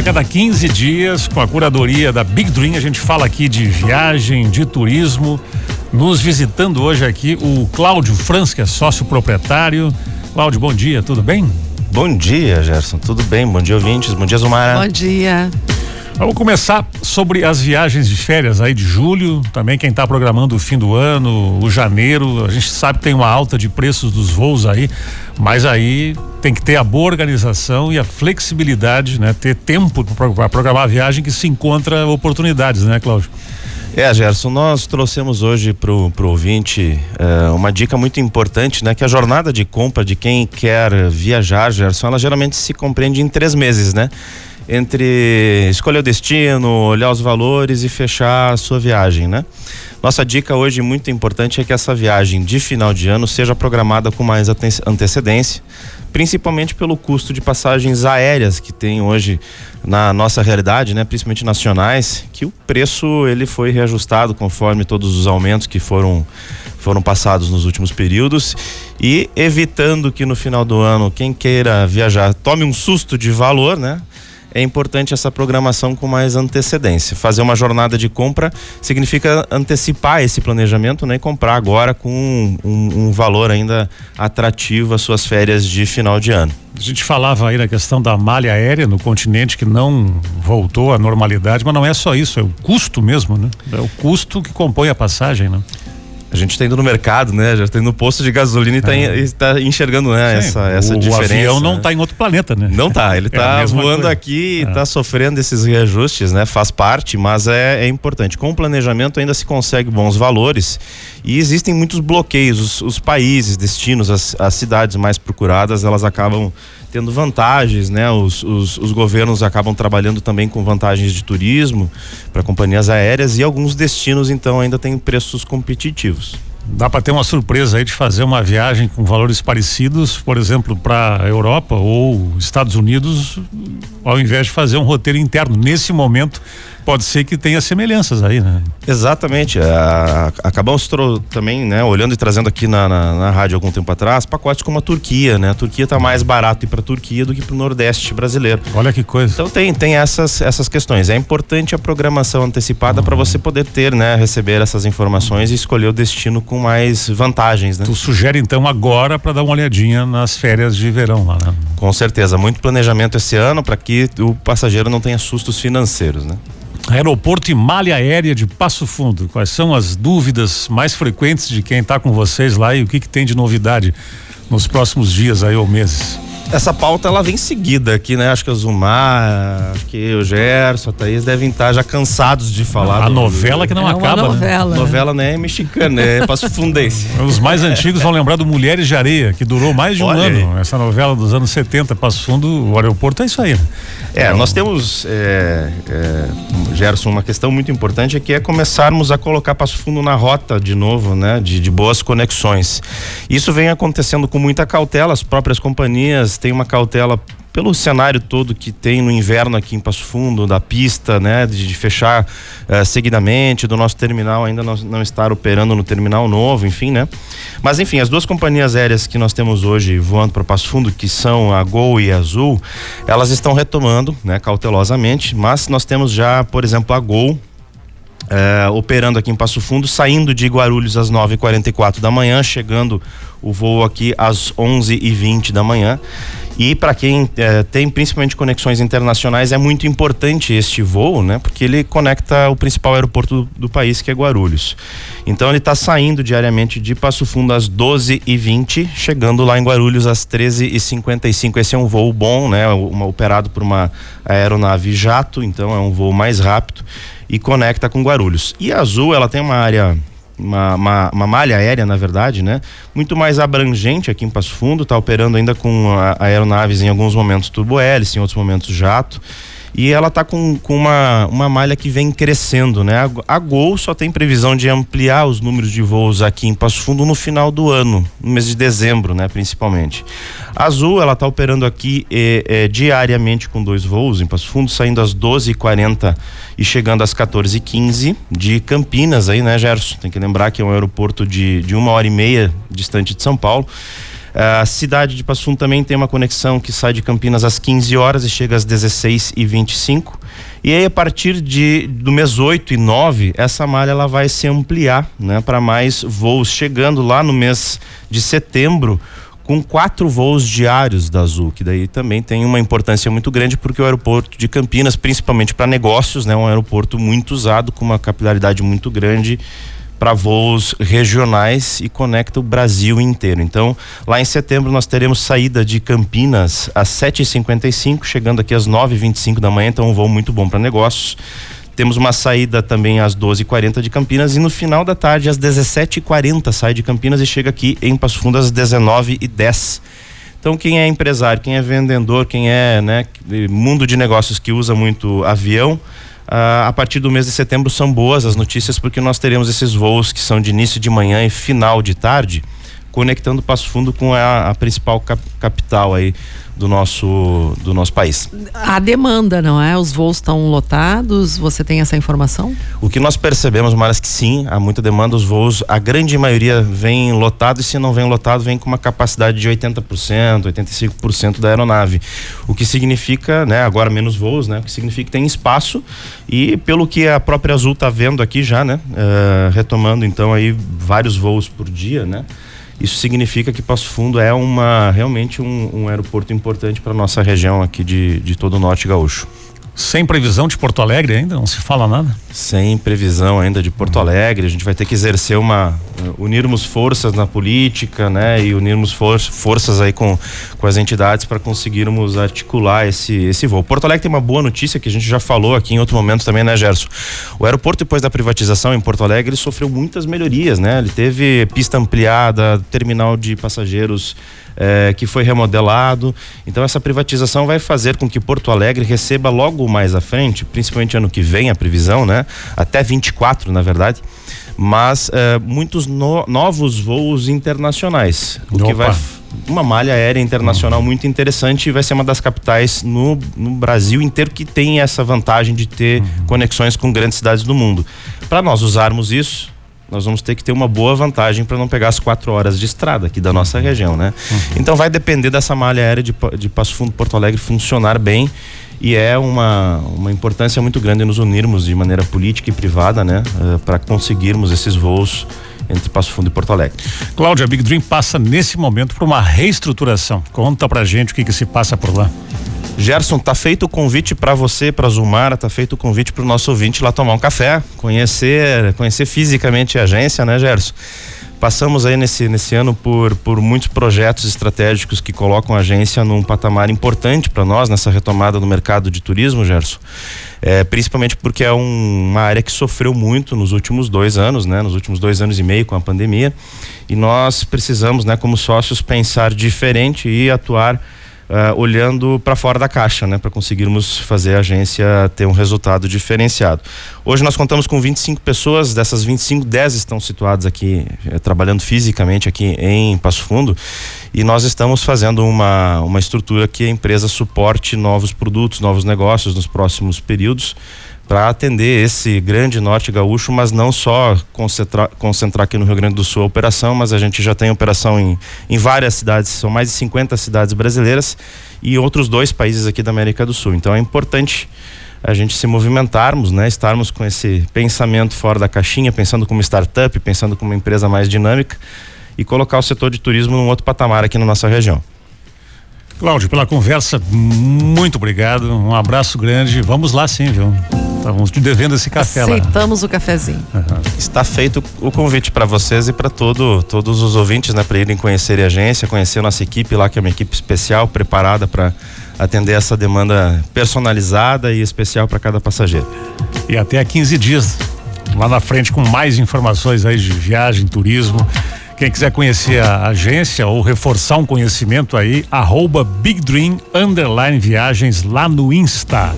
a cada 15 dias, com a curadoria da Big Dream, a gente fala aqui de viagem, de turismo. Nos visitando hoje aqui o Cláudio Franz, que é sócio proprietário. Cláudio, bom dia, tudo bem? Bom dia, Gerson. Tudo bem? Bom dia, ouvintes. Bom dia, Zumara. Bom dia. Vamos começar sobre as viagens de férias aí de julho, também quem está programando o fim do ano, o janeiro, a gente sabe que tem uma alta de preços dos voos aí, mas aí tem que ter a boa organização e a flexibilidade, né? Ter tempo para programar a viagem que se encontra oportunidades, né, Cláudio? É, Gerson, nós trouxemos hoje para o ouvinte eh, uma dica muito importante, né? Que a jornada de compra de quem quer viajar, Gerson, ela geralmente se compreende em três meses, né? Entre escolher o destino, olhar os valores e fechar a sua viagem, né? Nossa dica hoje muito importante é que essa viagem de final de ano seja programada com mais antecedência, principalmente pelo custo de passagens aéreas que tem hoje na nossa realidade, né, principalmente nacionais, que o preço ele foi reajustado conforme todos os aumentos que foram foram passados nos últimos períodos e evitando que no final do ano quem queira viajar tome um susto de valor, né? É importante essa programação com mais antecedência. Fazer uma jornada de compra significa antecipar esse planejamento né, e comprar agora com um, um, valor ainda atrativo as suas férias de final de ano. A gente falava aí na questão da malha aérea no continente que não voltou à normalidade, mas não é só isso, é o custo mesmo, né? É o custo que compõe a passagem, né? A gente está indo no mercado, né? Já está indo no posto de gasolina e está é. tá enxergando, né? essa, essa o, diferença. O avião não está né? em outro planeta, né? Não está, ele está é voando coisa. aqui e está é. sofrendo esses reajustes, né? Faz parte, mas é, é importante. Com o planejamento ainda se consegue bons valores e existem muitos bloqueios. Os, os países, destinos, as, as cidades mais procuradas, elas acabam tendo vantagens, né? Os, os, os, governos acabam trabalhando também com vantagens de turismo para companhias aéreas e alguns destinos então ainda têm preços competitivos. Dá para ter uma surpresa aí de fazer uma viagem com valores parecidos, por exemplo, para Europa ou Estados Unidos, ao invés de fazer um roteiro interno. Nesse momento, pode ser que tenha semelhanças aí, né? Exatamente. A, acabamos também, né, olhando e trazendo aqui na, na, na, rádio algum tempo atrás, pacotes como a Turquia, né? A Turquia está mais barato ir para a Turquia do que para o Nordeste brasileiro. Olha que coisa. Então tem, tem essas, essas questões. É importante a programação antecipada uhum. para você poder ter, né, receber essas informações e escolher o destino com mais vantagens, né? Tu sugere então agora para dar uma olhadinha nas férias de verão lá, né? Com certeza, muito planejamento esse ano para que o passageiro não tenha sustos financeiros, né? Aeroporto e malha aérea de Passo Fundo. Quais são as dúvidas mais frequentes de quem está com vocês lá e o que, que tem de novidade nos próximos dias aí ou meses? Essa pauta ela vem seguida aqui, né? Acho que o Zumar, acho que o Gerson, a Thaís devem estar já cansados de falar. A do, novela que não é acaba. Novela, né? novela não é mexicana, é passo fundense. Os mais antigos vão lembrar do Mulheres de Areia, que durou mais de um Olha ano. Aí. Essa novela dos anos 70, Passo Fundo, o aeroporto é isso aí. Né? É, então, nós temos, é, é, Gerson, uma questão muito importante é que é começarmos a colocar Passo Fundo na rota de novo, né? De, de boas conexões. Isso vem acontecendo com muita cautela, as próprias companhias tem uma cautela pelo cenário todo que tem no inverno aqui em Passo Fundo, da pista, né, de, de fechar uh, seguidamente, do nosso terminal ainda não, não, estar operando no terminal novo, enfim, né. Mas enfim, as duas companhias aéreas que nós temos hoje voando para Passo Fundo, que são a Gol e a Azul, elas estão retomando, né, cautelosamente, mas nós temos já, por exemplo, a Gol Uh, operando aqui em Passo Fundo, saindo de Guarulhos às 9h44 da manhã, chegando o voo aqui às 11h20 da manhã. E para quem uh, tem principalmente conexões internacionais, é muito importante este voo, né? Porque ele conecta o principal aeroporto do, do país, que é Guarulhos. Então ele está saindo diariamente de Passo Fundo às 12h20, chegando lá em Guarulhos às 13h55. Esse é um voo bom, né? Uma, operado por uma aeronave jato, então é um voo mais rápido e conecta com Guarulhos. E a Azul, ela tem uma área uma, uma, uma, malha aérea, na verdade, né? Muito mais abrangente aqui em Passo Fundo, está operando ainda com aeronaves em alguns momentos turbo-hélice, em outros momentos jato e ela está com, com uma, uma malha que vem crescendo, né? A, Gol só tem previsão de ampliar os números de voos aqui em Passo Fundo no final do ano, no mês de dezembro, né? Principalmente. A Azul, ela está operando aqui eh, eh, diariamente com dois voos em Passo Fundo, saindo às 12h40 e chegando às 14h15 de Campinas aí, né, Gerson? Tem que lembrar que é um aeroporto de, de uma hora e meia distante de São Paulo. A cidade de Passo Fundo também tem uma conexão que sai de Campinas às 15 horas e chega às 16 e 25 e aí a partir de do mês 8 e 9, essa malha ela vai se ampliar, né, para mais voos, chegando lá no mês de setembro com quatro voos diários da Azul, que daí também tem uma importância muito grande porque o aeroporto de Campinas, principalmente para negócios, né, é um aeroporto muito usado com uma capilaridade muito grande para voos regionais e conecta o Brasil inteiro. Então, lá em setembro nós teremos saída de Campinas às 7h55, chegando aqui às 9h25 da manhã, então um voo muito bom para negócios. Temos uma saída também às 12h40 de Campinas e no final da tarde, às 17h40, sai de Campinas e chega aqui em Passo Fundo às 19h10. Então, quem é empresário, quem é vendedor, quem é né, mundo de negócios que usa muito avião, Uh, a partir do mês de setembro são boas as notícias porque nós teremos esses voos que são de início de manhã e final de tarde, conectando Passo Fundo com a, a principal cap capital aí do nosso, do nosso país. A demanda, não é? Os voos estão lotados, você tem essa informação? O que nós percebemos, Maras, que sim, há muita demanda, os voos, a grande maioria vem lotado e se não vem lotado, vem com uma capacidade de 80%, 85% da aeronave. O que significa, né, agora menos voos, né? O que significa que tem espaço e pelo que a própria Azul está vendo aqui já, né? Uh, retomando então aí vários voos por dia, né? Isso significa que Passo Fundo é uma realmente um, um aeroporto importante para nossa região aqui de, de todo o norte gaúcho. Sem previsão de Porto Alegre ainda? Não se fala nada? Sem previsão ainda de Porto Alegre. A gente vai ter que exercer uma. Uh, unirmos forças na política, né? E unirmos for, forças aí com, com as entidades para conseguirmos articular esse, esse voo. Porto Alegre tem uma boa notícia que a gente já falou aqui em outro momento também, né, Gerson? O aeroporto, depois da privatização em Porto Alegre, ele sofreu muitas melhorias, né? Ele teve pista ampliada, terminal de passageiros é, que foi remodelado. Então essa privatização vai fazer com que Porto Alegre receba logo mais à frente, principalmente ano que vem a previsão, né? Até 24, na verdade. Mas é, muitos no, novos voos internacionais, o Opa. que vai uma malha aérea internacional muito interessante e vai ser uma das capitais no, no Brasil inteiro que tem essa vantagem de ter uhum. conexões com grandes cidades do mundo. Para nós usarmos isso, nós vamos ter que ter uma boa vantagem para não pegar as quatro horas de estrada aqui da nossa região, né? Uhum. Então vai depender dessa malha aérea de, de Passo Fundo, Porto Alegre funcionar bem e é uma, uma importância muito grande nos unirmos de maneira política e privada, né? Uh, eh, para conseguirmos esses voos entre Passo Fundo e Porto Alegre. Cláudia, Big Dream passa nesse momento por uma reestruturação. Conta pra gente o que que se passa por lá. Gerson, tá feito o convite para você, para Zumara, tá feito o convite para o nosso ouvinte lá tomar um café, conhecer, conhecer fisicamente a agência, né, Gerson? Passamos aí nesse, nesse ano por, por muitos projetos estratégicos que colocam a agência num patamar importante para nós nessa retomada do mercado de turismo, Gerson. É, principalmente porque é um, uma área que sofreu muito nos últimos dois anos, né? Nos últimos dois anos e meio com a pandemia. E nós precisamos, né, como sócios, pensar diferente e atuar uh, olhando para fora da caixa, né, para conseguirmos fazer a agência ter um resultado diferenciado. Hoje nós contamos com 25 pessoas, dessas 25, 10 estão situadas aqui, eh, trabalhando fisicamente aqui em Passo Fundo, e nós estamos fazendo uma, uma estrutura que a empresa suporte novos produtos, novos negócios nos próximos períodos para atender esse grande norte gaúcho, mas não só concentrar, concentrar aqui no Rio Grande do Sul a operação, mas a gente já tem operação em, em várias cidades, são mais de 50 cidades brasileiras e outros dois países aqui da América do Sul. Então é importante a gente se movimentarmos, né? Estarmos com esse pensamento fora da caixinha, pensando como startup, pensando como uma empresa mais dinâmica e colocar o setor de turismo num outro patamar aqui na nossa região. Cláudio, pela conversa, muito obrigado. Um abraço grande. Vamos lá sim, viu? Estávamos te devendo esse café Aceitamos lá. Aceitamos o cafezinho. Uhum. Está feito o convite para vocês e para todo, todos os ouvintes, né, para irem conhecer a agência, conhecer a nossa equipe lá, que é uma equipe especial, preparada para atender essa demanda personalizada e especial para cada passageiro. E até 15 dias lá na frente com mais informações aí de viagem, turismo. Quem quiser conhecer a agência ou reforçar um conhecimento aí, arroba Big Dream Viagens lá no Insta.